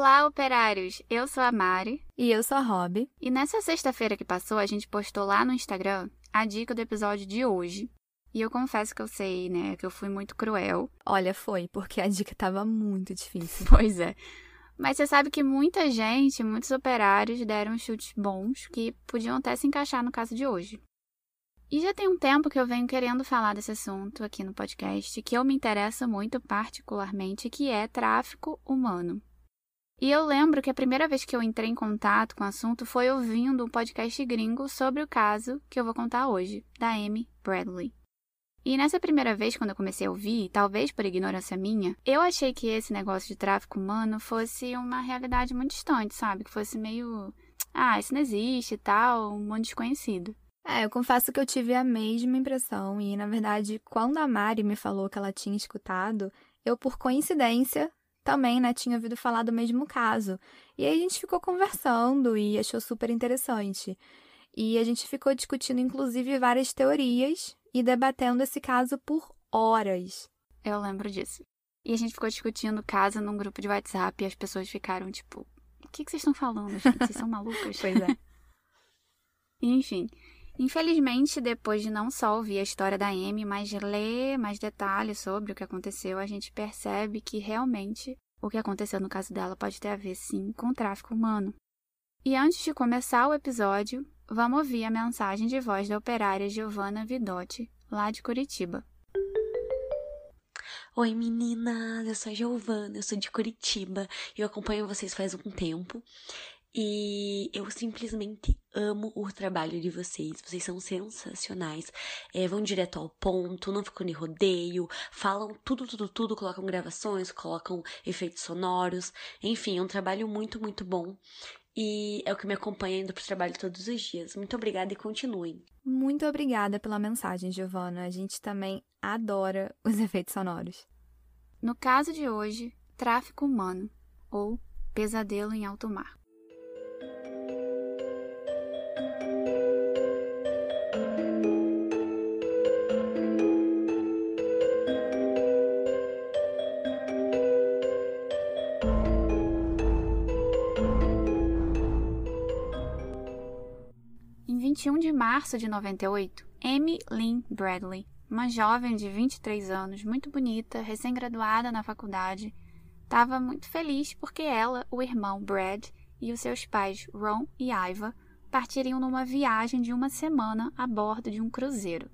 Olá, operários! Eu sou a Mari. E eu sou a Rob. E nessa sexta-feira que passou, a gente postou lá no Instagram a dica do episódio de hoje. E eu confesso que eu sei, né, que eu fui muito cruel. Olha, foi, porque a dica tava muito difícil. Pois é. Mas você sabe que muita gente, muitos operários deram chutes bons que podiam até se encaixar no caso de hoje. E já tem um tempo que eu venho querendo falar desse assunto aqui no podcast, que eu me interessa muito particularmente, que é tráfico humano. E eu lembro que a primeira vez que eu entrei em contato com o assunto foi ouvindo um podcast gringo sobre o caso que eu vou contar hoje, da Amy Bradley. E nessa primeira vez, quando eu comecei a ouvir, talvez por ignorância minha, eu achei que esse negócio de tráfico humano fosse uma realidade muito distante, sabe? Que fosse meio. Ah, isso não existe e tal, um mundo desconhecido. É, eu confesso que eu tive a mesma impressão e, na verdade, quando a Mari me falou que ela tinha escutado, eu, por coincidência, também, né, tinha ouvido falar do mesmo caso. E aí a gente ficou conversando e achou super interessante. E a gente ficou discutindo, inclusive, várias teorias e debatendo esse caso por horas. Eu lembro disso. E a gente ficou discutindo o caso num grupo de WhatsApp e as pessoas ficaram tipo: O que, que vocês estão falando, gente? Vocês são malucas? pois é. Enfim. Infelizmente, depois de não só ouvir a história da Amy, mas ler mais detalhes sobre o que aconteceu, a gente percebe que realmente o que aconteceu no caso dela pode ter a ver sim com o tráfico humano. E antes de começar o episódio, vamos ouvir a mensagem de voz da operária Giovanna Vidotti, lá de Curitiba. Oi meninas, eu sou a Giovana, eu sou de Curitiba e eu acompanho vocês faz um tempo. E eu simplesmente amo o trabalho de vocês. Vocês são sensacionais. É, vão direto ao ponto, não ficam de rodeio, falam tudo, tudo, tudo, colocam gravações, colocam efeitos sonoros. Enfim, é um trabalho muito, muito bom. E é o que me acompanha indo pro trabalho todos os dias. Muito obrigada e continuem. Muito obrigada pela mensagem, Giovana. A gente também adora os efeitos sonoros. No caso de hoje, tráfico humano ou pesadelo em alto mar. 21 de março de 98, Amy Lynn Bradley, uma jovem de 23 anos, muito bonita, recém-graduada na faculdade, estava muito feliz porque ela, o irmão Brad e os seus pais Ron e Iva partiriam numa viagem de uma semana a bordo de um cruzeiro.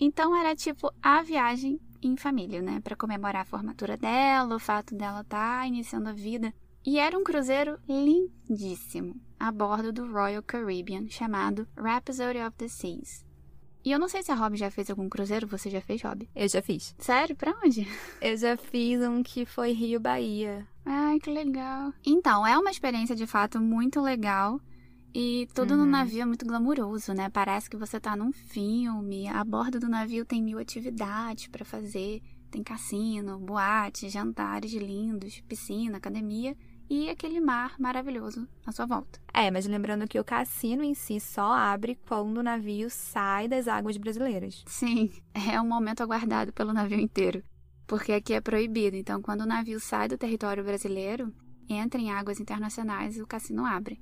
Então era tipo a viagem em família, né, para comemorar a formatura dela, o fato dela estar tá iniciando a vida. E era um cruzeiro lindíssimo, a bordo do Royal Caribbean, chamado Rhapsody of the Seas. E eu não sei se a Rob já fez algum cruzeiro, você já fez, Rob? Eu já fiz. Sério? Pra onde? Eu já fiz um que foi Rio Bahia. Ai, que legal. Então, é uma experiência de fato muito legal. E tudo uhum. no navio é muito glamuroso, né? Parece que você tá num filme. A bordo do navio tem mil atividades para fazer. Tem cassino, boate, jantares lindos, piscina, academia e aquele mar maravilhoso à sua volta. É, mas lembrando que o cassino em si só abre quando o navio sai das águas brasileiras. Sim, é um momento aguardado pelo navio inteiro. Porque aqui é proibido. Então, quando o navio sai do território brasileiro, entra em águas internacionais e o cassino abre.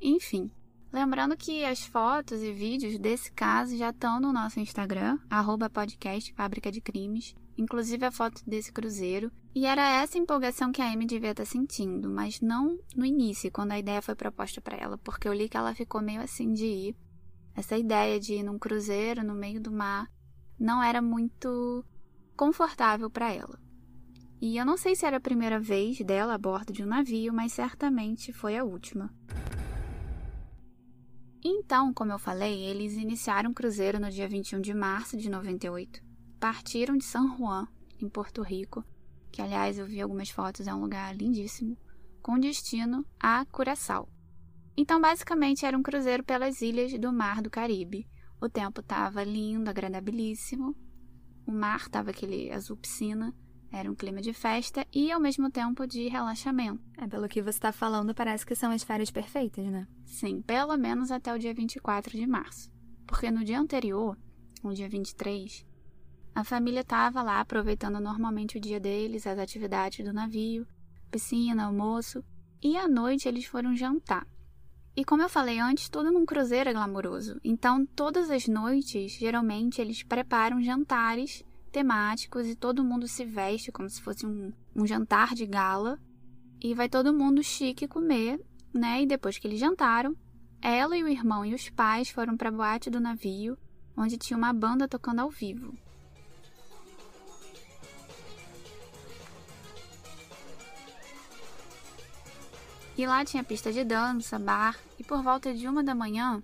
Enfim, lembrando que as fotos e vídeos desse caso já estão no nosso Instagram, arroba podcast Fábrica de Crimes, inclusive a foto desse cruzeiro. E era essa empolgação que a Amy devia estar sentindo, mas não no início, quando a ideia foi proposta para ela, porque eu li que ela ficou meio assim de ir. Essa ideia de ir num cruzeiro no meio do mar não era muito confortável para ela. E eu não sei se era a primeira vez dela a bordo de um navio, mas certamente foi a última. Então, como eu falei, eles iniciaram o cruzeiro no dia 21 de março de 98. Partiram de San Juan, em Porto Rico, que aliás eu vi algumas fotos, é um lugar lindíssimo, com destino a Curaçao. Então, basicamente, era um cruzeiro pelas ilhas do Mar do Caribe. O tempo estava lindo, agradabilíssimo. O mar estava aquele azul piscina, era um clima de festa e ao mesmo tempo de relaxamento. É, pelo que você está falando, parece que são as férias perfeitas, né? Sim, pelo menos até o dia 24 de março. Porque no dia anterior, no dia 23, a família estava lá aproveitando normalmente o dia deles, as atividades do navio, piscina, almoço, e à noite eles foram jantar. E como eu falei antes, tudo num cruzeiro é glamouroso. Então, todas as noites, geralmente, eles preparam jantares temáticos e todo mundo se veste como se fosse um, um jantar de gala. E vai todo mundo chique comer, né? E depois que eles jantaram, ela e o irmão e os pais foram para a boate do navio, onde tinha uma banda tocando ao vivo. E lá tinha pista de dança, bar, e por volta de uma da manhã,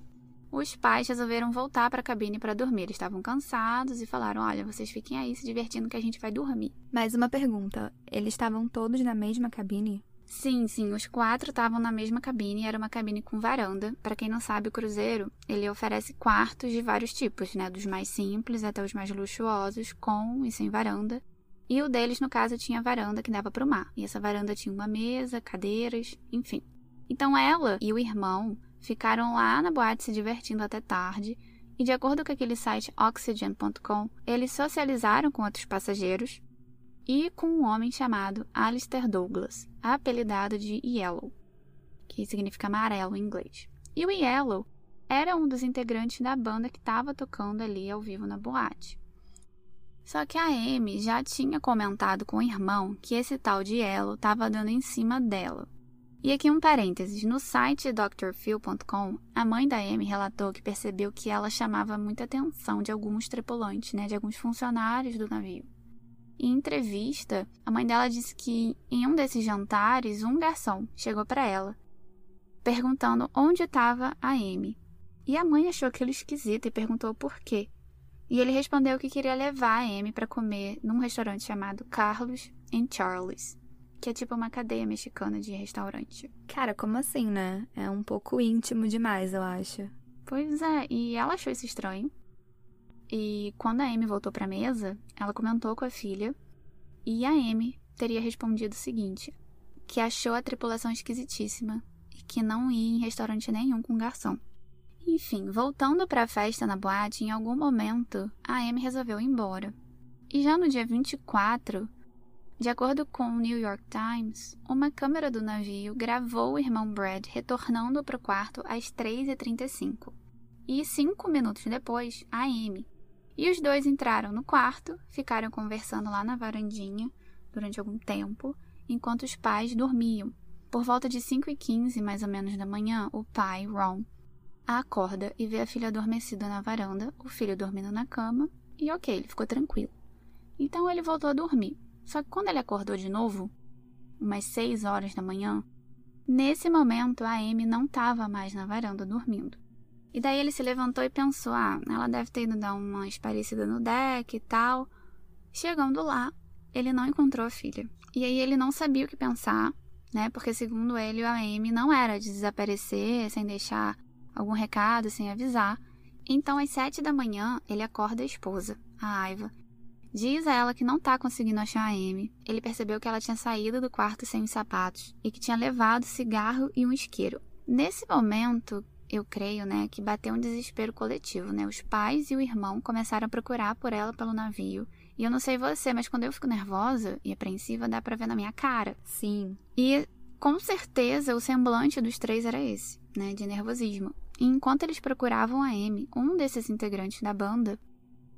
os pais resolveram voltar para a cabine para dormir. Eles estavam cansados e falaram: Olha, vocês fiquem aí se divertindo que a gente vai dormir. Mais uma pergunta: eles estavam todos na mesma cabine? Sim, sim, os quatro estavam na mesma cabine, era uma cabine com varanda. Para quem não sabe, o cruzeiro, ele oferece quartos de vários tipos, né, dos mais simples até os mais luxuosos, com e sem varanda. E o deles, no caso, tinha varanda que dava para o mar. E essa varanda tinha uma mesa, cadeiras, enfim. Então ela e o irmão ficaram lá na boate se divertindo até tarde. E de acordo com aquele site oxygen.com, eles socializaram com outros passageiros e com um homem chamado Alistair Douglas, apelidado de Yellow, que significa amarelo em inglês. E o Yellow era um dos integrantes da banda que estava tocando ali ao vivo na boate. Só que a Amy já tinha comentado com o irmão que esse tal de Elo estava dando em cima dela. E aqui um parênteses, no site drphil.com, a mãe da Amy relatou que percebeu que ela chamava muita atenção de alguns tripulantes, né, de alguns funcionários do navio. Em entrevista, a mãe dela disse que em um desses jantares, um garçom chegou para ela, perguntando onde estava a Amy. E a mãe achou aquilo esquisito e perguntou por quê. E ele respondeu que queria levar a Amy para comer num restaurante chamado Carlos and Charles, que é tipo uma cadeia mexicana de restaurante. Cara, como assim, né? É um pouco íntimo demais, eu acho. Pois é, e ela achou isso estranho. E quando a Amy voltou para a mesa, ela comentou com a filha e a Amy teria respondido o seguinte: que achou a tripulação esquisitíssima e que não ia em restaurante nenhum com garçom. Enfim, voltando para a festa na boate, em algum momento a Amy resolveu ir embora. E já no dia 24, de acordo com o New York Times, uma câmera do navio gravou o irmão Brad retornando para o quarto às 3h35. E cinco minutos depois, a Amy. E os dois entraram no quarto, ficaram conversando lá na varandinha durante algum tempo, enquanto os pais dormiam. Por volta de 5h15, mais ou menos da manhã, o pai, Ron, a acorda e vê a filha adormecida na varanda, o filho dormindo na cama, e ok, ele ficou tranquilo. Então ele voltou a dormir. Só que quando ele acordou de novo, umas seis horas da manhã, nesse momento a Amy não estava mais na varanda dormindo. E daí ele se levantou e pensou: ah, ela deve ter ido dar uma esparecida no deck e tal. Chegando lá, ele não encontrou a filha. E aí ele não sabia o que pensar, né? Porque segundo ele, a Amy não era de desaparecer sem deixar algum recado sem avisar. Então, às sete da manhã, ele acorda a esposa, a Aiva. Diz a ela que não está conseguindo achar a Amy. Ele percebeu que ela tinha saído do quarto sem os sapatos e que tinha levado cigarro e um isqueiro. Nesse momento, eu creio, né, que bateu um desespero coletivo, né? Os pais e o irmão começaram a procurar por ela pelo navio. E eu não sei você, mas quando eu fico nervosa e apreensiva, dá para ver na minha cara. Sim. E com certeza o semblante dos três era esse, né, de nervosismo. E enquanto eles procuravam a Amy, um desses integrantes da banda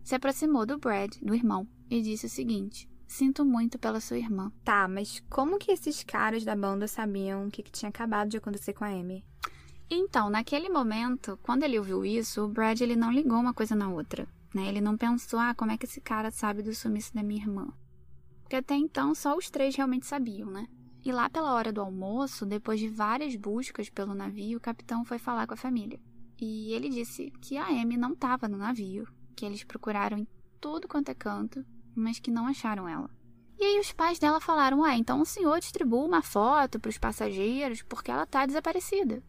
se aproximou do Brad, do irmão, e disse o seguinte: Sinto muito pela sua irmã. Tá, mas como que esses caras da banda sabiam o que, que tinha acabado de acontecer com a Amy? Então, naquele momento, quando ele ouviu isso, o Brad ele não ligou uma coisa na outra. Né? Ele não pensou, ah, como é que esse cara sabe do sumiço da minha irmã? Porque até então só os três realmente sabiam, né? E lá pela hora do almoço, depois de várias buscas pelo navio, o capitão foi falar com a família. E ele disse que a Amy não estava no navio, que eles procuraram em tudo quanto é canto, mas que não acharam ela. E aí os pais dela falaram: "Ah, então o senhor distribua uma foto para os passageiros porque ela está desaparecida".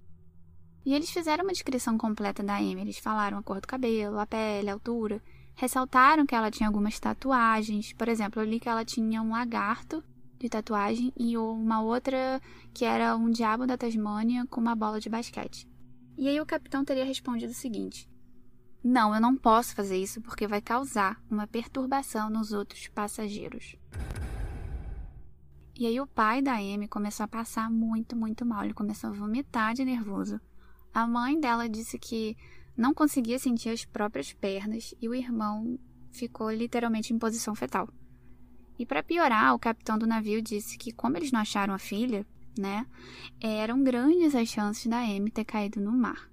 E eles fizeram uma descrição completa da Amy. Eles falaram a cor do cabelo, a pele, a altura. Ressaltaram que ela tinha algumas tatuagens. Por exemplo, eu li que ela tinha um lagarto de tatuagem e uma outra que era um diabo da Tasmânia com uma bola de basquete. E aí o capitão teria respondido o seguinte: Não, eu não posso fazer isso porque vai causar uma perturbação nos outros passageiros. E aí o pai da Amy começou a passar muito, muito mal. Ele começou a vomitar de nervoso. A mãe dela disse que não conseguia sentir as próprias pernas e o irmão ficou literalmente em posição fetal. E para piorar, o capitão do navio disse que como eles não acharam a filha, né, eram grandes as chances da Amy ter caído no mar.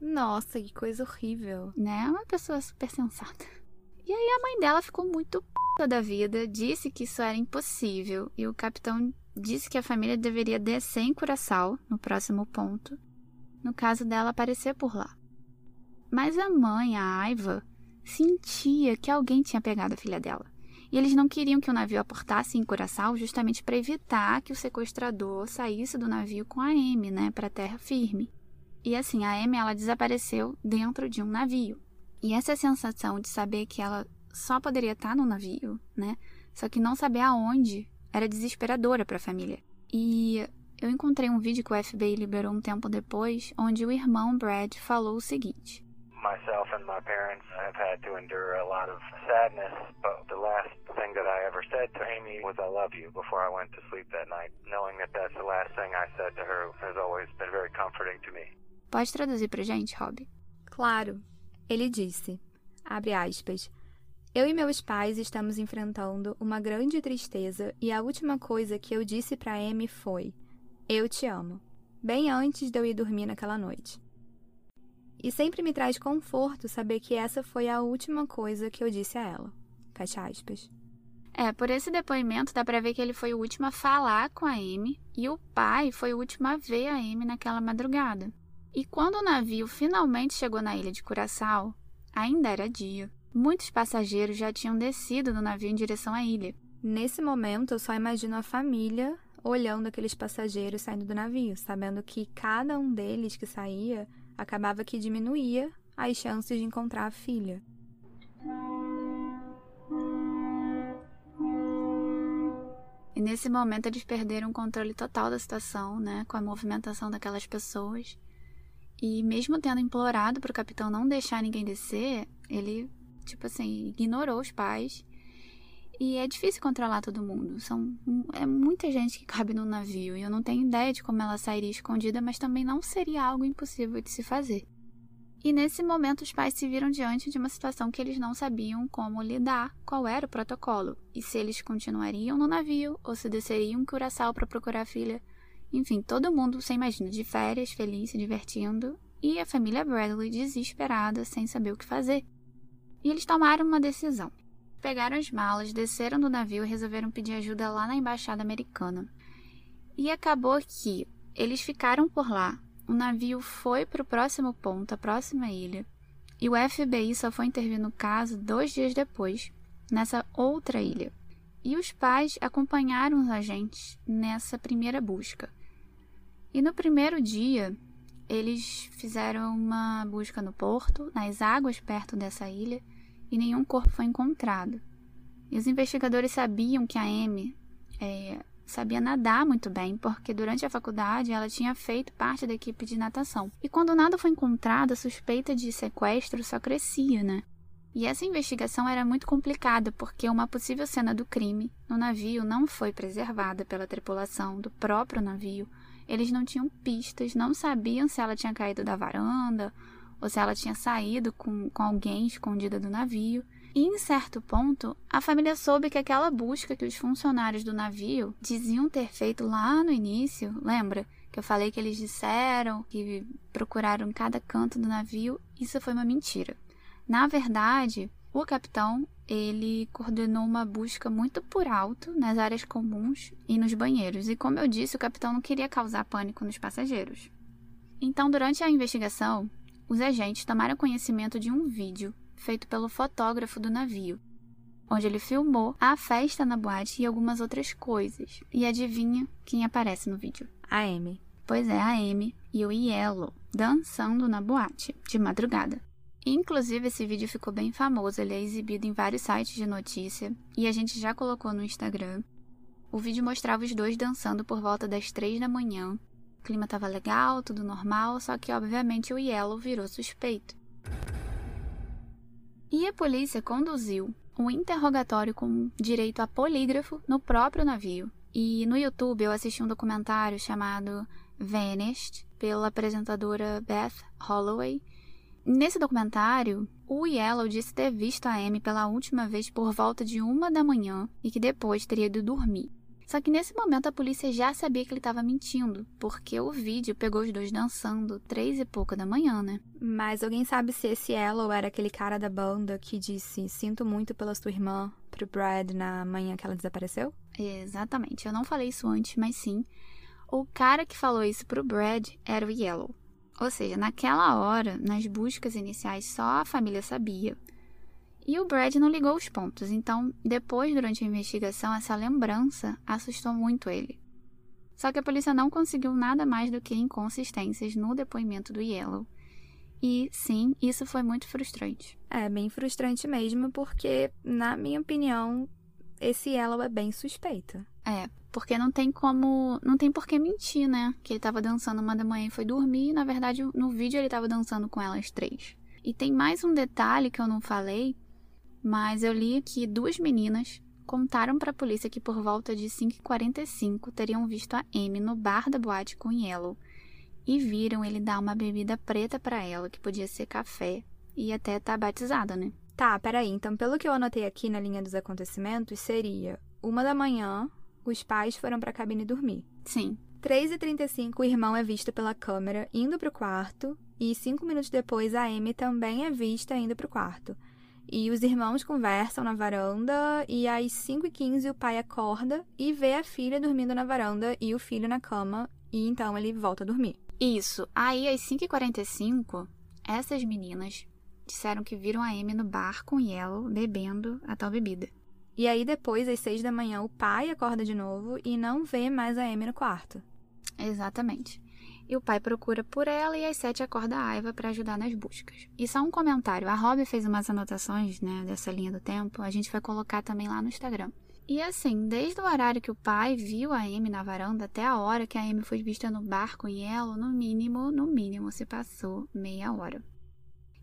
Nossa, que coisa horrível. Né? Uma pessoa super sensata. E aí a mãe dela ficou muito p da vida, disse que isso era impossível e o capitão disse que a família deveria descer em Curaçao, no próximo ponto, no caso dela aparecer por lá. Mas a mãe, a Aiva, sentia que alguém tinha pegado a filha dela. E eles não queriam que o navio aportasse em Curaçao justamente para evitar que o sequestrador saísse do navio com a Amy, né, para terra firme. E assim, a Amy ela desapareceu dentro de um navio. E essa sensação de saber que ela só poderia estar no navio, né, só que não saber aonde, era desesperadora para a família. E eu encontrei um vídeo que o FBI liberou um tempo depois, onde o irmão Brad falou o seguinte: myself and my parents have had to endure a lot of sadness, but the last thing that I ever said to Amy was I love you before I went to sleep that night. Knowing that that's the last thing I said to her has always been very comforting to me. Pode traduzir pra gente, Rob? Claro. Ele disse, abre aspas, eu e meus pais estamos enfrentando uma grande tristeza e a última coisa que eu disse para Amy foi: Eu te amo. Bem antes de eu ir dormir naquela noite. E sempre me traz conforto saber que essa foi a última coisa que eu disse a ela. Fecha aspas. É, por esse depoimento dá pra ver que ele foi o último a falar com a Amy e o pai foi o último a ver a Amy naquela madrugada. E quando o navio finalmente chegou na ilha de Curaçao, ainda era dia. Muitos passageiros já tinham descido do navio em direção à ilha. Nesse momento, eu só imagino a família olhando aqueles passageiros saindo do navio, sabendo que cada um deles que saía acabava que diminuía as chances de encontrar a filha. E nesse momento eles perderam o controle total da situação, né, com a movimentação daquelas pessoas. E mesmo tendo implorado para o capitão não deixar ninguém descer, ele, tipo assim, ignorou os pais. E é difícil controlar todo mundo. São, é muita gente que cabe no navio. E eu não tenho ideia de como ela sairia escondida, mas também não seria algo impossível de se fazer. E nesse momento, os pais se viram diante de uma situação que eles não sabiam como lidar, qual era o protocolo, e se eles continuariam no navio ou se desceriam em Curaçao para procurar a filha. Enfim, todo mundo, você imagina, de férias, feliz, se divertindo, e a família Bradley desesperada, sem saber o que fazer. E eles tomaram uma decisão. Pegaram as malas, desceram do navio e resolveram pedir ajuda lá na embaixada americana. E acabou que eles ficaram por lá. O navio foi para o próximo ponto, a próxima ilha, e o FBI só foi intervir no caso dois dias depois, nessa outra ilha. E os pais acompanharam os agentes nessa primeira busca. E no primeiro dia, eles fizeram uma busca no porto, nas águas perto dessa ilha, e nenhum corpo foi encontrado. E os investigadores sabiam que a Amy é, sabia nadar muito bem, porque durante a faculdade ela tinha feito parte da equipe de natação. E quando nada foi encontrado, a suspeita de sequestro só crescia, né? E essa investigação era muito complicada porque uma possível cena do crime no navio não foi preservada pela tripulação do próprio navio. Eles não tinham pistas, não sabiam se ela tinha caído da varanda ou se ela tinha saído com, com alguém escondida do navio. E em certo ponto, a família soube que aquela busca que os funcionários do navio diziam ter feito lá no início, lembra? Que eu falei que eles disseram que procuraram cada canto do navio, isso foi uma mentira. Na verdade, o capitão ele coordenou uma busca muito por alto nas áreas comuns e nos banheiros. E como eu disse, o capitão não queria causar pânico nos passageiros. Então, durante a investigação, os agentes tomaram conhecimento de um vídeo feito pelo fotógrafo do navio, onde ele filmou a festa na boate e algumas outras coisas. E adivinha quem aparece no vídeo? A Amy. Pois é, a Amy e o Yellow dançando na boate de madrugada. Inclusive, esse vídeo ficou bem famoso, ele é exibido em vários sites de notícia e a gente já colocou no Instagram. O vídeo mostrava os dois dançando por volta das três da manhã o clima estava legal, tudo normal, só que obviamente o Yellow virou suspeito. E a polícia conduziu um interrogatório com direito a polígrafo no próprio navio. E no YouTube eu assisti um documentário chamado Vanished, pela apresentadora Beth Holloway. Nesse documentário, o Yellow disse ter visto a Amy pela última vez por volta de uma da manhã e que depois teria ido dormir. Só que nesse momento a polícia já sabia que ele estava mentindo, porque o vídeo pegou os dois dançando três e pouca da manhã, né? Mas alguém sabe se esse Yellow era aquele cara da banda que disse sinto muito pela sua irmã pro Brad na manhã que ela desapareceu? Exatamente, eu não falei isso antes, mas sim. O cara que falou isso pro Brad era o Yellow. Ou seja, naquela hora, nas buscas iniciais, só a família sabia. E o Brad não ligou os pontos, então, depois, durante a investigação, essa lembrança assustou muito ele. Só que a polícia não conseguiu nada mais do que inconsistências no depoimento do Yellow. E sim, isso foi muito frustrante. É, bem frustrante mesmo, porque, na minha opinião, esse Yellow é bem suspeito. É, porque não tem como. Não tem por que mentir, né? Que ele tava dançando uma da manhã e foi dormir. E, na verdade, no vídeo ele tava dançando com elas três. E tem mais um detalhe que eu não falei, mas eu li que duas meninas contaram para a polícia que por volta de 5h45 teriam visto a Amy no bar da boate com Yellow e viram ele dar uma bebida preta para ela, que podia ser café, e até estar tá batizada, né? Tá, peraí. Então, pelo que eu anotei aqui na linha dos acontecimentos, seria uma da manhã, os pais foram para a cabine dormir. Sim. 3h35, o irmão é visto pela câmera indo para o quarto, e cinco minutos depois, a Amy também é vista indo para o quarto. E os irmãos conversam na varanda, e às 5h15 o pai acorda e vê a filha dormindo na varanda e o filho na cama, e então ele volta a dormir. Isso. Aí, às 5h45, essas meninas disseram que viram a Amy no bar com Yellow bebendo a tal bebida. E aí, depois, às 6 da manhã, o pai acorda de novo e não vê mais a Amy no quarto. Exatamente e o pai procura por ela e às sete acorda a Aiva para ajudar nas buscas. E só um comentário, a Robbie fez umas anotações, né, dessa linha do tempo, a gente vai colocar também lá no Instagram. E assim, desde o horário que o pai viu a Amy na varanda até a hora que a Amy foi vista no bar com Yellow, no mínimo, no mínimo se passou meia hora.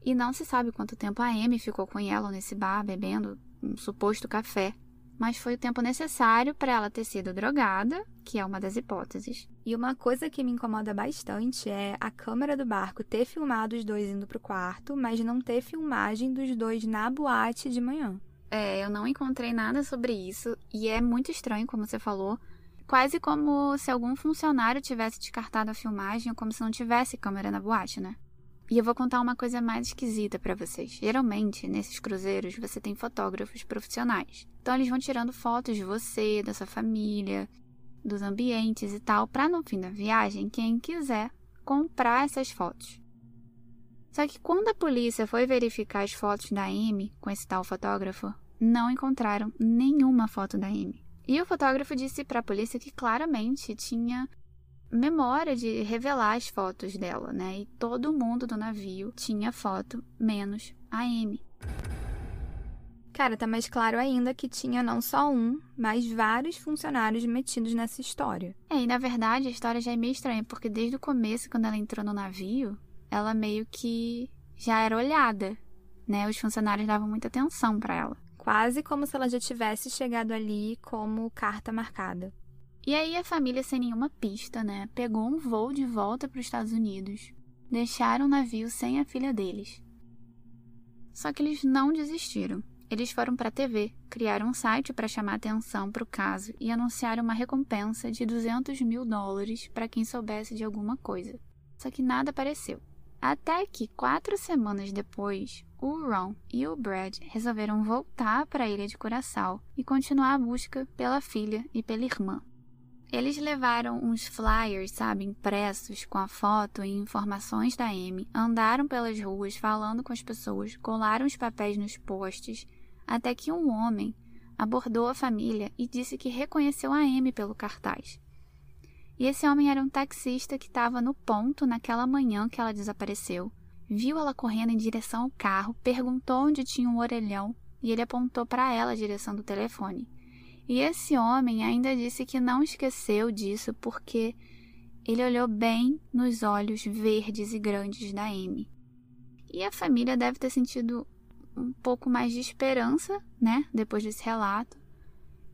E não se sabe quanto tempo a Amy ficou com Yellow nesse bar bebendo um suposto café mas foi o tempo necessário para ela ter sido drogada, que é uma das hipóteses. E uma coisa que me incomoda bastante é a câmera do barco ter filmado os dois indo pro quarto, mas não ter filmagem dos dois na boate de manhã. É, eu não encontrei nada sobre isso e é muito estranho, como você falou. Quase como se algum funcionário tivesse descartado a filmagem ou como se não tivesse câmera na boate, né? E eu vou contar uma coisa mais esquisita para vocês. Geralmente, nesses cruzeiros, você tem fotógrafos profissionais. Então, eles vão tirando fotos de você, da sua família, dos ambientes e tal, para no fim da viagem, quem quiser comprar essas fotos. Só que quando a polícia foi verificar as fotos da Amy com esse tal fotógrafo, não encontraram nenhuma foto da Amy. E o fotógrafo disse para a polícia que claramente tinha memória de revelar as fotos dela, né? E todo mundo do navio tinha foto, menos a Amy. Cara, tá mais claro ainda que tinha não só um, mas vários funcionários metidos nessa história. É, e na verdade a história já é meio estranha, porque desde o começo, quando ela entrou no navio, ela meio que já era olhada, né? Os funcionários davam muita atenção para ela. Quase como se ela já tivesse chegado ali como carta marcada. E aí a família, sem nenhuma pista, né, pegou um voo de volta para os Estados Unidos. Deixaram o navio sem a filha deles. Só que eles não desistiram. Eles foram para a TV, criaram um site para chamar atenção para o caso e anunciaram uma recompensa de 200 mil dólares para quem soubesse de alguma coisa. Só que nada apareceu. Até que, quatro semanas depois, o Ron e o Brad resolveram voltar para a ilha de Curaçao e continuar a busca pela filha e pela irmã. Eles levaram uns flyers, sabe, impressos com a foto e informações da Amy, andaram pelas ruas falando com as pessoas, colaram os papéis nos postes, até que um homem abordou a família e disse que reconheceu a Amy pelo cartaz. E esse homem era um taxista que estava no ponto naquela manhã que ela desapareceu. Viu ela correndo em direção ao carro, perguntou onde tinha um orelhão e ele apontou para ela a direção do telefone. E esse homem ainda disse que não esqueceu disso porque ele olhou bem nos olhos verdes e grandes da Amy. E a família deve ter sentido um pouco mais de esperança, né? Depois desse relato.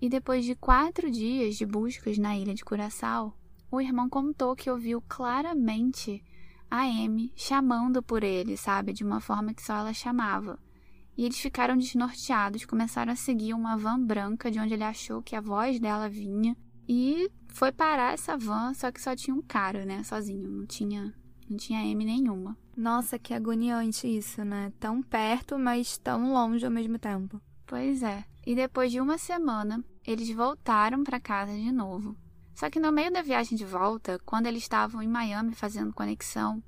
E depois de quatro dias de buscas na ilha de Curaçao, o irmão contou que ouviu claramente a Amy chamando por ele, sabe? De uma forma que só ela chamava. E eles ficaram desnorteados, começaram a seguir uma van branca de onde ele achou que a voz dela vinha. E foi parar essa van, só que só tinha um cara, né? Sozinho, não tinha, não tinha M nenhuma. Nossa, que agoniante isso, né? Tão perto, mas tão longe ao mesmo tempo. Pois é. E depois de uma semana, eles voltaram para casa de novo. Só que no meio da viagem de volta, quando eles estavam em Miami fazendo conexão,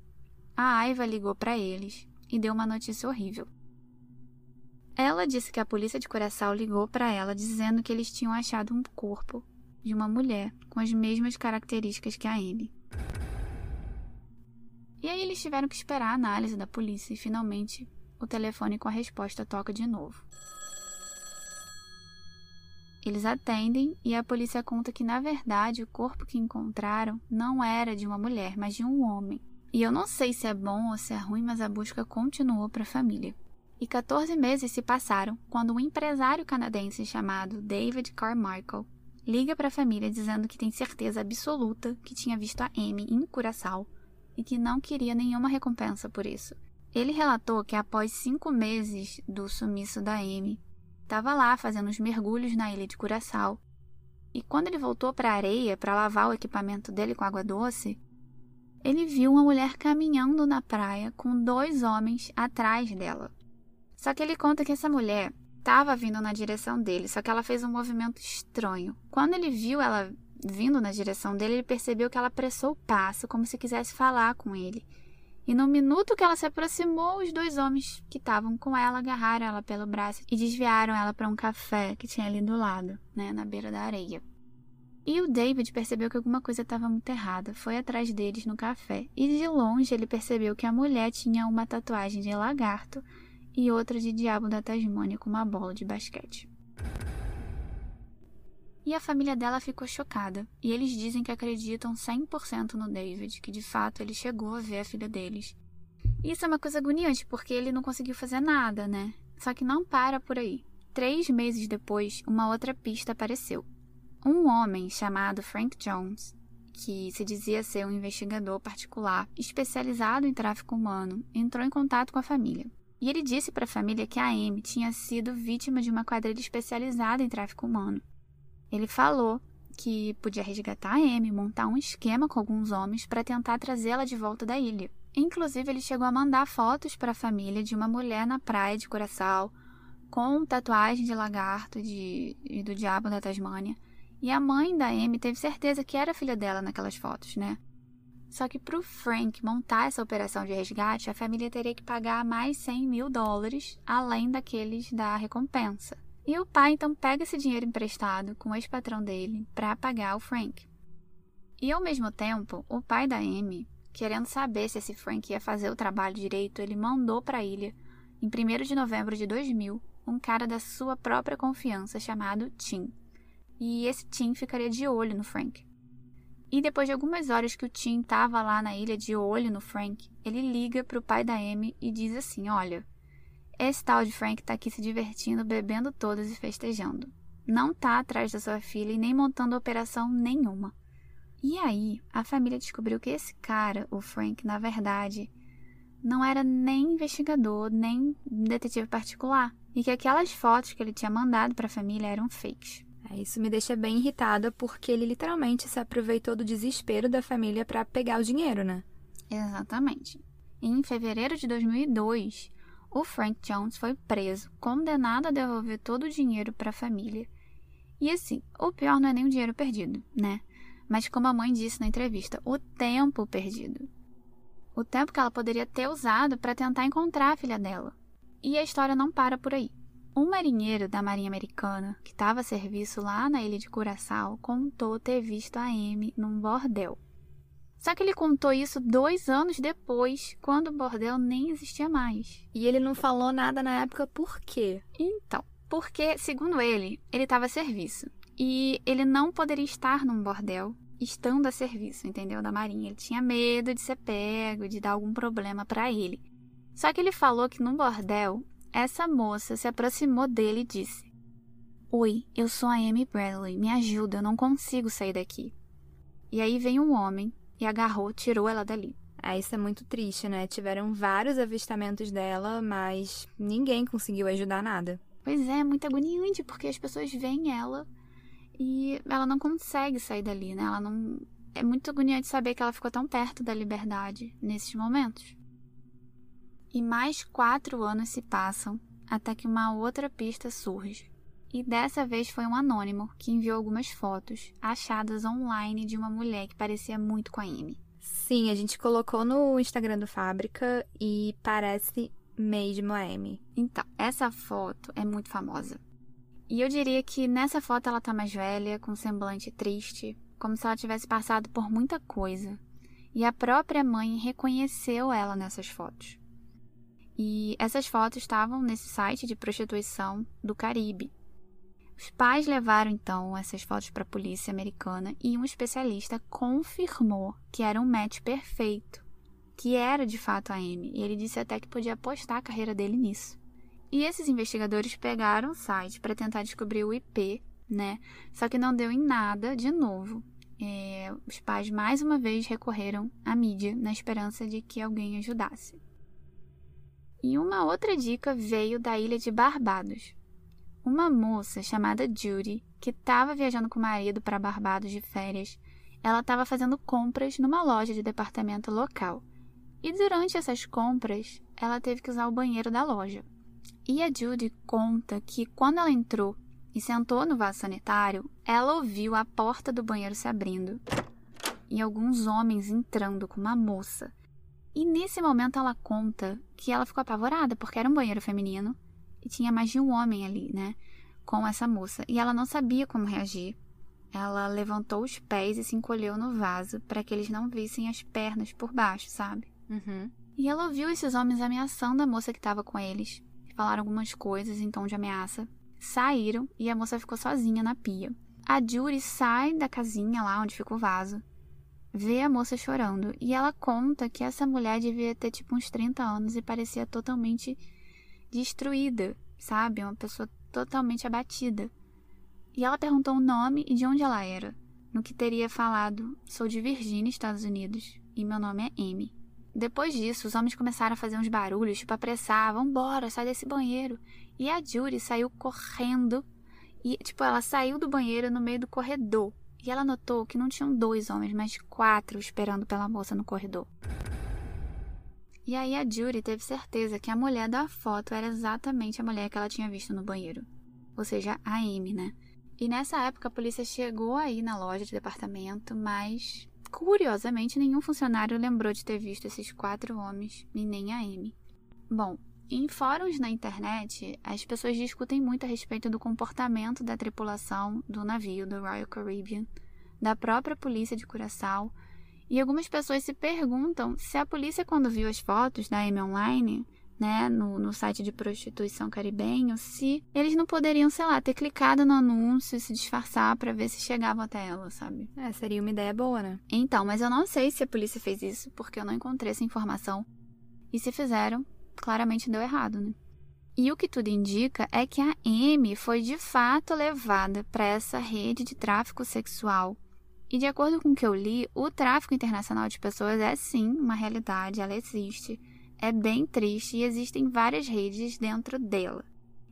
a Aiva ligou para eles e deu uma notícia horrível. Ela disse que a polícia de Coração ligou para ela dizendo que eles tinham achado um corpo de uma mulher com as mesmas características que a Amy. E aí eles tiveram que esperar a análise da polícia e finalmente o telefone com a resposta toca de novo. Eles atendem e a polícia conta que, na verdade, o corpo que encontraram não era de uma mulher, mas de um homem. E eu não sei se é bom ou se é ruim, mas a busca continuou para a família. E 14 meses se passaram quando um empresário canadense chamado David Carmichael liga para a família dizendo que tem certeza absoluta que tinha visto a Amy em Curaçao e que não queria nenhuma recompensa por isso. Ele relatou que após cinco meses do sumiço da Amy, estava lá fazendo os mergulhos na ilha de Curaçao. E quando ele voltou para a areia para lavar o equipamento dele com água doce, ele viu uma mulher caminhando na praia com dois homens atrás dela. Só que ele conta que essa mulher estava vindo na direção dele, só que ela fez um movimento estranho. Quando ele viu ela vindo na direção dele, ele percebeu que ela apressou o passo, como se quisesse falar com ele. E no minuto que ela se aproximou, os dois homens que estavam com ela agarraram ela pelo braço e desviaram ela para um café que tinha ali do lado, né, na beira da areia. E o David percebeu que alguma coisa estava muito errada, foi atrás deles no café e de longe ele percebeu que a mulher tinha uma tatuagem de lagarto e outra de diabo da Tasmânia com uma bola de basquete. E a família dela ficou chocada, e eles dizem que acreditam 100% no David, que de fato ele chegou a ver a filha deles. Isso é uma coisa agoniante, porque ele não conseguiu fazer nada, né? Só que não para por aí. Três meses depois, uma outra pista apareceu. Um homem chamado Frank Jones, que se dizia ser um investigador particular especializado em tráfico humano, entrou em contato com a família. E ele disse para a família que a Amy tinha sido vítima de uma quadrilha especializada em tráfico humano ele falou que podia resgatar a Amy, montar um esquema com alguns homens para tentar trazê-la de volta da ilha. Inclusive, ele chegou a mandar fotos para a família de uma mulher na praia de Curaçao com tatuagem de lagarto de, e do diabo da Tasmânia. E a mãe da Amy teve certeza que era filha dela naquelas fotos, né? Só que para o Frank montar essa operação de resgate, a família teria que pagar mais 100 mil dólares, além daqueles da recompensa. E o pai então pega esse dinheiro emprestado com o ex-patrão dele para pagar o Frank. E ao mesmo tempo, o pai da Amy, querendo saber se esse Frank ia fazer o trabalho direito, ele mandou para a ilha, em 1 de novembro de 2000, um cara da sua própria confiança chamado Tim. E esse Tim ficaria de olho no Frank. E depois de algumas horas que o Tim estava lá na ilha de olho no Frank, ele liga para o pai da Amy e diz assim: Olha, esse tal de Frank tá aqui se divertindo, bebendo todas e festejando. Não tá atrás da sua filha e nem montando operação nenhuma. E aí, a família descobriu que esse cara, o Frank, na verdade, não era nem investigador, nem detetive particular. E que aquelas fotos que ele tinha mandado para a família eram fakes. Isso me deixa bem irritada porque ele literalmente se aproveitou do desespero da família para pegar o dinheiro, né? Exatamente. Em fevereiro de 2002, o Frank Jones foi preso, condenado a devolver todo o dinheiro para a família. E assim, o pior não é nem o dinheiro perdido, né? Mas como a mãe disse na entrevista, o tempo perdido. O tempo que ela poderia ter usado para tentar encontrar a filha dela. E a história não para por aí. Um marinheiro da Marinha Americana, que estava a serviço lá na ilha de Curaçao, contou ter visto a Amy num bordel. Só que ele contou isso dois anos depois, quando o bordel nem existia mais. E ele não falou nada na época por quê? Então, porque, segundo ele, ele estava a serviço. E ele não poderia estar num bordel estando a serviço, entendeu? Da Marinha. Ele tinha medo de ser pego, de dar algum problema para ele. Só que ele falou que num bordel essa moça se aproximou dele e disse: Oi, eu sou a Amy Bradley, me ajuda, eu não consigo sair daqui. E aí veio um homem e agarrou, tirou ela dali. É, isso é muito triste, né? Tiveram vários avistamentos dela, mas ninguém conseguiu ajudar nada. Pois é, muito agoniante, porque as pessoas veem ela e ela não consegue sair dali, né? Ela não. É muito agoniante saber que ela ficou tão perto da liberdade nesses momentos. E mais quatro anos se passam até que uma outra pista surge. E dessa vez foi um anônimo que enviou algumas fotos achadas online de uma mulher que parecia muito com a Amy. Sim, a gente colocou no Instagram do Fábrica e parece mesmo a Amy. Então, essa foto é muito famosa. E eu diria que nessa foto ela tá mais velha, com um semblante triste, como se ela tivesse passado por muita coisa. E a própria mãe reconheceu ela nessas fotos. E essas fotos estavam nesse site de prostituição do Caribe. Os pais levaram então essas fotos para a polícia americana e um especialista confirmou que era um match perfeito, que era de fato a Amy, e ele disse até que podia apostar a carreira dele nisso. E esses investigadores pegaram o site para tentar descobrir o IP, né? Só que não deu em nada de novo. É, os pais mais uma vez recorreram à mídia na esperança de que alguém ajudasse. E uma outra dica veio da ilha de Barbados. Uma moça chamada Judy, que estava viajando com o marido para Barbados de férias, ela estava fazendo compras numa loja de departamento local. E durante essas compras, ela teve que usar o banheiro da loja. E a Judy conta que quando ela entrou e sentou no vaso sanitário, ela ouviu a porta do banheiro se abrindo e alguns homens entrando com uma moça e nesse momento ela conta que ela ficou apavorada, porque era um banheiro feminino e tinha mais de um homem ali, né? Com essa moça. E ela não sabia como reagir. Ela levantou os pés e se encolheu no vaso para que eles não vissem as pernas por baixo, sabe? Uhum. E ela ouviu esses homens ameaçando a moça que estava com eles. Falaram algumas coisas em tom de ameaça. Saíram e a moça ficou sozinha na pia. A Jury sai da casinha lá onde fica o vaso vê a moça chorando e ela conta que essa mulher devia ter tipo uns 30 anos e parecia totalmente destruída, sabe? Uma pessoa totalmente abatida. E ela perguntou o nome e de onde ela era, no que teria falado: Sou de Virgínia, Estados Unidos, e meu nome é Amy. Depois disso, os homens começaram a fazer uns barulhos, tipo apressar, vambora, sai desse banheiro. E a Judy saiu correndo e, tipo, ela saiu do banheiro no meio do corredor e ela notou que não tinham dois homens, mas quatro esperando pela moça no corredor. E aí a Judy teve certeza que a mulher da foto era exatamente a mulher que ela tinha visto no banheiro. Ou seja, a Amy, né? E nessa época a polícia chegou aí na loja de departamento, mas curiosamente nenhum funcionário lembrou de ter visto esses quatro homens e nem a Amy. Bom, em fóruns na internet, as pessoas discutem muito a respeito do comportamento da tripulação do navio do Royal Caribbean, da própria polícia de Curaçao, e algumas pessoas se perguntam se a polícia, quando viu as fotos da Amy Online, né, no, no site de prostituição caribenho, se eles não poderiam, sei lá, ter clicado no anúncio e se disfarçar para ver se chegavam até ela, sabe? É, seria uma ideia boa, né? Então, mas eu não sei se a polícia fez isso, porque eu não encontrei essa informação. E se fizeram, claramente deu errado, né? E o que tudo indica é que a Amy foi de fato levada para essa rede de tráfico sexual. E de acordo com o que eu li, o tráfico internacional de pessoas é sim uma realidade, ela existe. É bem triste e existem várias redes dentro dela.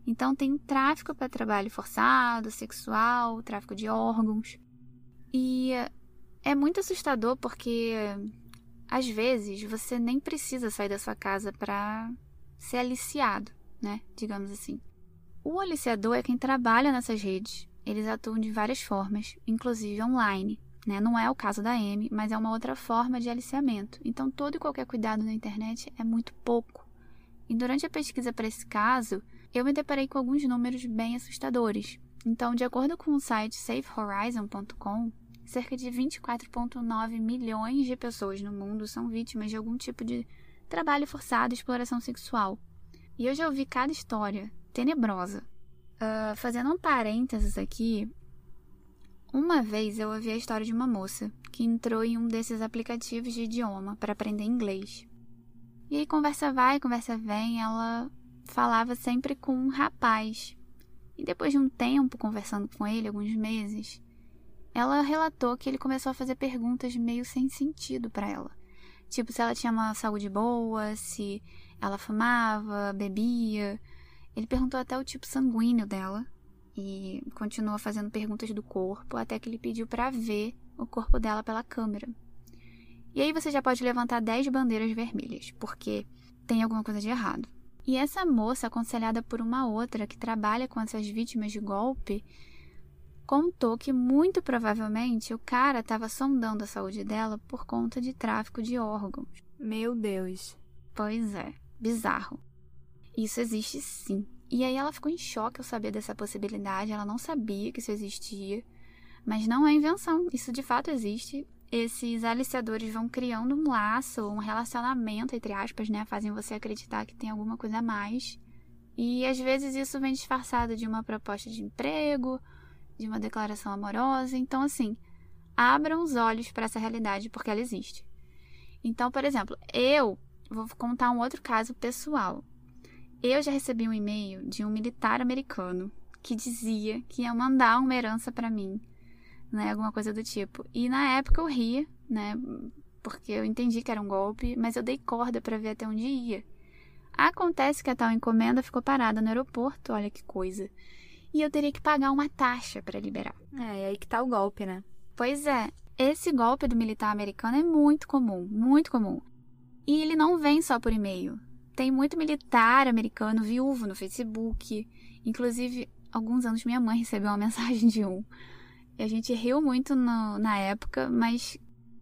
Então tem tráfico para trabalho forçado, sexual, tráfico de órgãos. E é muito assustador porque às vezes você nem precisa sair da sua casa para ser aliciado, né? Digamos assim. O aliciador é quem trabalha nessas redes. Eles atuam de várias formas, inclusive online. Né? Não é o caso da M, mas é uma outra forma de aliciamento. Então, todo e qualquer cuidado na internet é muito pouco. E durante a pesquisa para esse caso, eu me deparei com alguns números bem assustadores. Então, de acordo com o site safehorizon.com, cerca de 24,9 milhões de pessoas no mundo são vítimas de algum tipo de trabalho forçado e exploração sexual. E eu já ouvi cada história tenebrosa. Uh, fazendo um parênteses aqui, uma vez eu ouvi a história de uma moça que entrou em um desses aplicativos de idioma para aprender inglês. E aí conversa vai, conversa vem, ela falava sempre com um rapaz. E depois de um tempo conversando com ele, alguns meses, ela relatou que ele começou a fazer perguntas meio sem sentido para ela. Tipo, se ela tinha uma saúde boa, se ela fumava, bebia. Ele perguntou até o tipo sanguíneo dela e continuou fazendo perguntas do corpo até que ele pediu para ver o corpo dela pela câmera. E aí você já pode levantar 10 bandeiras vermelhas, porque tem alguma coisa de errado. E essa moça, aconselhada por uma outra que trabalha com essas vítimas de golpe, contou que muito provavelmente o cara estava sondando a saúde dela por conta de tráfico de órgãos. Meu Deus. Pois é, bizarro. Isso existe sim. E aí ela ficou em choque ao saber dessa possibilidade, ela não sabia que isso existia. Mas não é invenção, isso de fato existe. Esses aliciadores vão criando um laço, um relacionamento, entre aspas, né? Fazem você acreditar que tem alguma coisa a mais. E às vezes isso vem disfarçado de uma proposta de emprego, de uma declaração amorosa. Então, assim, abram os olhos para essa realidade porque ela existe. Então, por exemplo, eu vou contar um outro caso pessoal. Eu já recebi um e-mail de um militar americano que dizia que ia mandar uma herança para mim né? Alguma coisa do tipo. E na época eu ria, né? Porque eu entendi que era um golpe, mas eu dei corda para ver até onde ia. Acontece que a tal encomenda ficou parada no aeroporto, olha que coisa. E eu teria que pagar uma taxa para liberar. É, é aí que tá o golpe, né? Pois é. Esse golpe do militar americano é muito comum, muito comum. E ele não vem só por e-mail. Tem muito militar americano viúvo no Facebook. Inclusive, alguns anos minha mãe recebeu uma mensagem de um. E a gente riu muito no, na época, mas,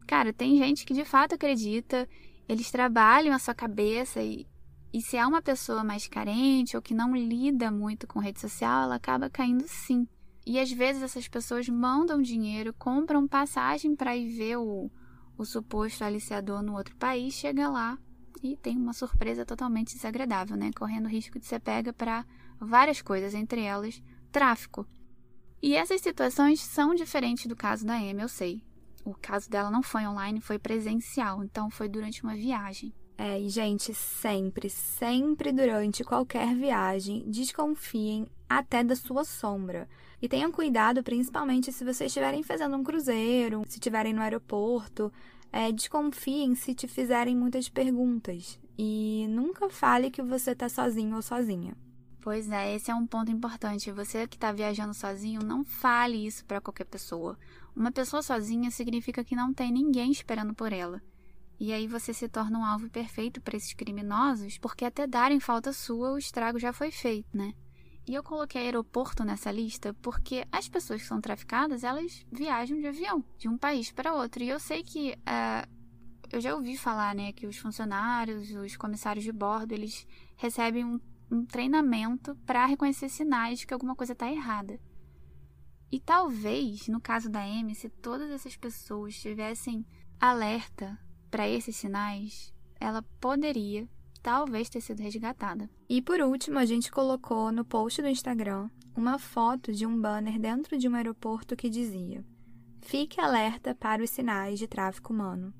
cara, tem gente que de fato acredita, eles trabalham a sua cabeça e, e se é uma pessoa mais carente ou que não lida muito com rede social, ela acaba caindo sim. E às vezes essas pessoas mandam dinheiro, compram passagem para ir ver o, o suposto aliciador no outro país, chega lá e tem uma surpresa totalmente desagradável, né? Correndo risco de ser pega para várias coisas, entre elas tráfico. E essas situações são diferentes do caso da Amy, eu sei. O caso dela não foi online, foi presencial, então foi durante uma viagem. É, e gente, sempre, sempre durante qualquer viagem, desconfiem até da sua sombra. E tenham cuidado, principalmente se vocês estiverem fazendo um cruzeiro, se estiverem no aeroporto. É, desconfiem se te fizerem muitas perguntas. E nunca fale que você está sozinho ou sozinha. Pois é, esse é um ponto importante. Você que está viajando sozinho, não fale isso para qualquer pessoa. Uma pessoa sozinha significa que não tem ninguém esperando por ela. E aí você se torna um alvo perfeito para esses criminosos, porque até darem falta sua, o estrago já foi feito, né? E eu coloquei aeroporto nessa lista porque as pessoas que são traficadas, elas viajam de avião, de um país para outro. E eu sei que uh, eu já ouvi falar, né, que os funcionários, os comissários de bordo, eles recebem um um treinamento para reconhecer sinais de que alguma coisa está errada. E talvez, no caso da Amy, se todas essas pessoas tivessem alerta para esses sinais, ela poderia, talvez, ter sido resgatada. E por último, a gente colocou no post do Instagram uma foto de um banner dentro de um aeroporto que dizia: Fique alerta para os sinais de tráfico humano.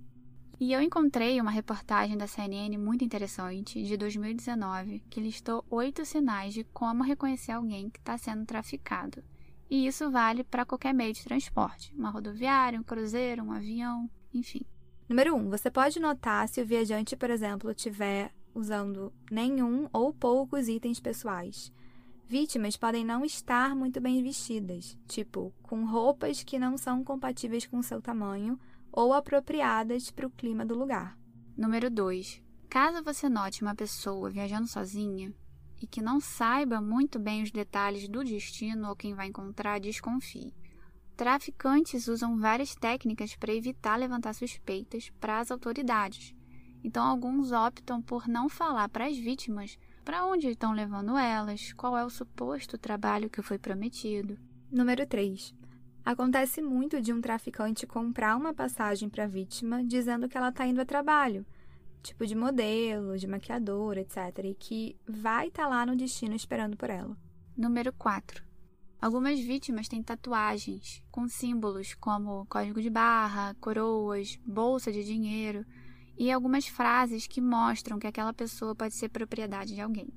E eu encontrei uma reportagem da CNN muito interessante, de 2019, que listou oito sinais de como reconhecer alguém que está sendo traficado. E isso vale para qualquer meio de transporte: uma rodoviária, um cruzeiro, um avião, enfim. Número 1. Um, você pode notar se o viajante, por exemplo, estiver usando nenhum ou poucos itens pessoais. Vítimas podem não estar muito bem vestidas, tipo, com roupas que não são compatíveis com seu tamanho ou apropriadas para o clima do lugar. Número 2. Caso você note uma pessoa viajando sozinha e que não saiba muito bem os detalhes do destino ou quem vai encontrar, desconfie. Traficantes usam várias técnicas para evitar levantar suspeitas para as autoridades. Então, alguns optam por não falar para as vítimas para onde estão levando elas, qual é o suposto trabalho que foi prometido. Número 3. Acontece muito de um traficante comprar uma passagem para a vítima dizendo que ela está indo a trabalho, tipo de modelo, de maquiadora, etc., e que vai estar tá lá no destino esperando por ela. Número 4. Algumas vítimas têm tatuagens com símbolos como código de barra, coroas, bolsa de dinheiro e algumas frases que mostram que aquela pessoa pode ser propriedade de alguém.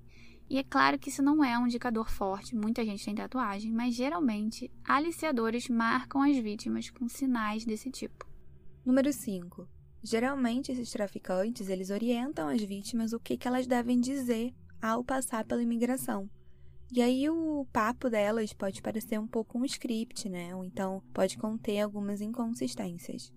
E é claro que isso não é um indicador forte, muita gente tem tatuagem, mas geralmente aliciadores marcam as vítimas com sinais desse tipo. Número 5. Geralmente esses traficantes, eles orientam as vítimas o que, que elas devem dizer ao passar pela imigração. E aí o papo delas pode parecer um pouco um script, né? Ou então pode conter algumas inconsistências.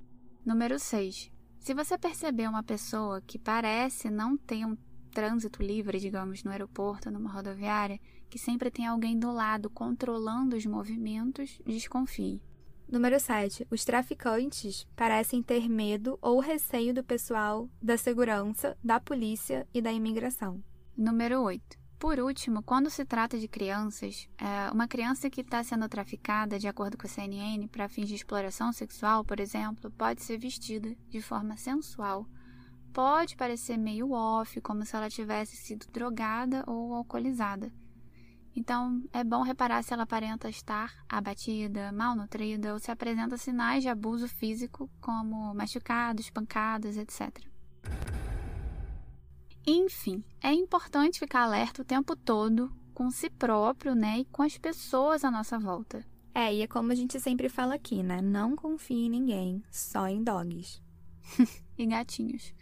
Número 6. Se você perceber uma pessoa que parece não ter um trânsito livre, digamos, no aeroporto, numa rodoviária, que sempre tem alguém do lado controlando os movimentos, desconfie. Número 7. Os traficantes parecem ter medo ou receio do pessoal da segurança, da polícia e da imigração. Número 8. Por último, quando se trata de crianças, é, uma criança que está sendo traficada, de acordo com a CNN, para fins de exploração sexual, por exemplo, pode ser vestida de forma sensual. Pode parecer meio off, como se ela tivesse sido drogada ou alcoolizada. Então, é bom reparar se ela aparenta estar abatida, malnutrida ou se apresenta sinais de abuso físico, como machucados, pancadas, etc. Enfim, é importante ficar alerta o tempo todo com si próprio, né, e com as pessoas à nossa volta. É, e é como a gente sempre fala aqui, né? Não confie em ninguém, só em dogs. e gatinhos.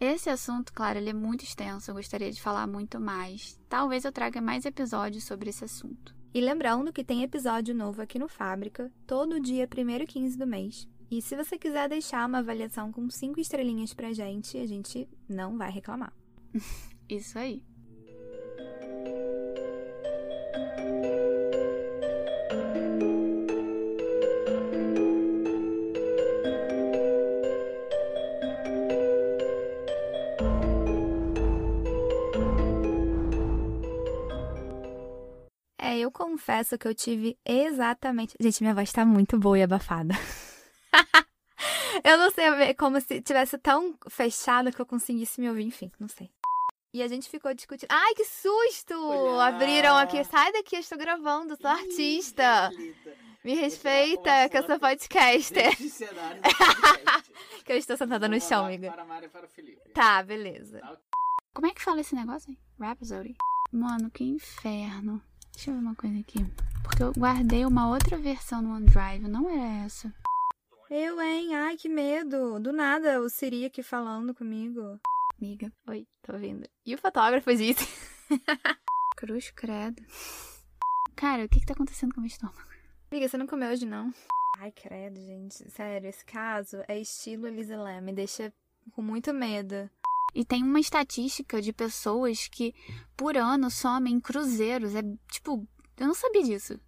Esse assunto, claro, ele é muito extenso, eu gostaria de falar muito mais. Talvez eu traga mais episódios sobre esse assunto. E lembrando que tem episódio novo aqui no Fábrica, todo dia 1 e 15 do mês. E se você quiser deixar uma avaliação com 5 estrelinhas pra gente, a gente não vai reclamar. Isso aí. É, eu confesso que eu tive exatamente. Gente, minha voz tá muito boa e abafada. eu não sei, como se tivesse tão fechado que eu conseguisse me ouvir, enfim, não sei. E a gente ficou discutindo. Ai, que susto! Abriram aqui. Sai daqui, eu estou gravando, sou Ih, artista. Me respeita, que eu sou podcaster. que eu estou sentada no chão, amiga. Para para Tá, beleza. Tá Como é que fala esse negócio aí? Rhapsody? Mano, que inferno. Deixa eu ver uma coisa aqui. Porque eu guardei uma outra versão no OneDrive, não era essa. Eu, hein? Ai, que medo. Do nada, o Siri aqui falando comigo. Amiga. Oi, tô ouvindo. E o fotógrafo disse. Cruz credo. Cara, o que que tá acontecendo com o meu estômago? Amiga, você não comeu hoje, não? Ai, credo, gente. Sério, esse caso é estilo Elisa Me deixa com muito medo. E tem uma estatística de pessoas que por ano somem cruzeiros. É tipo, eu não sabia disso.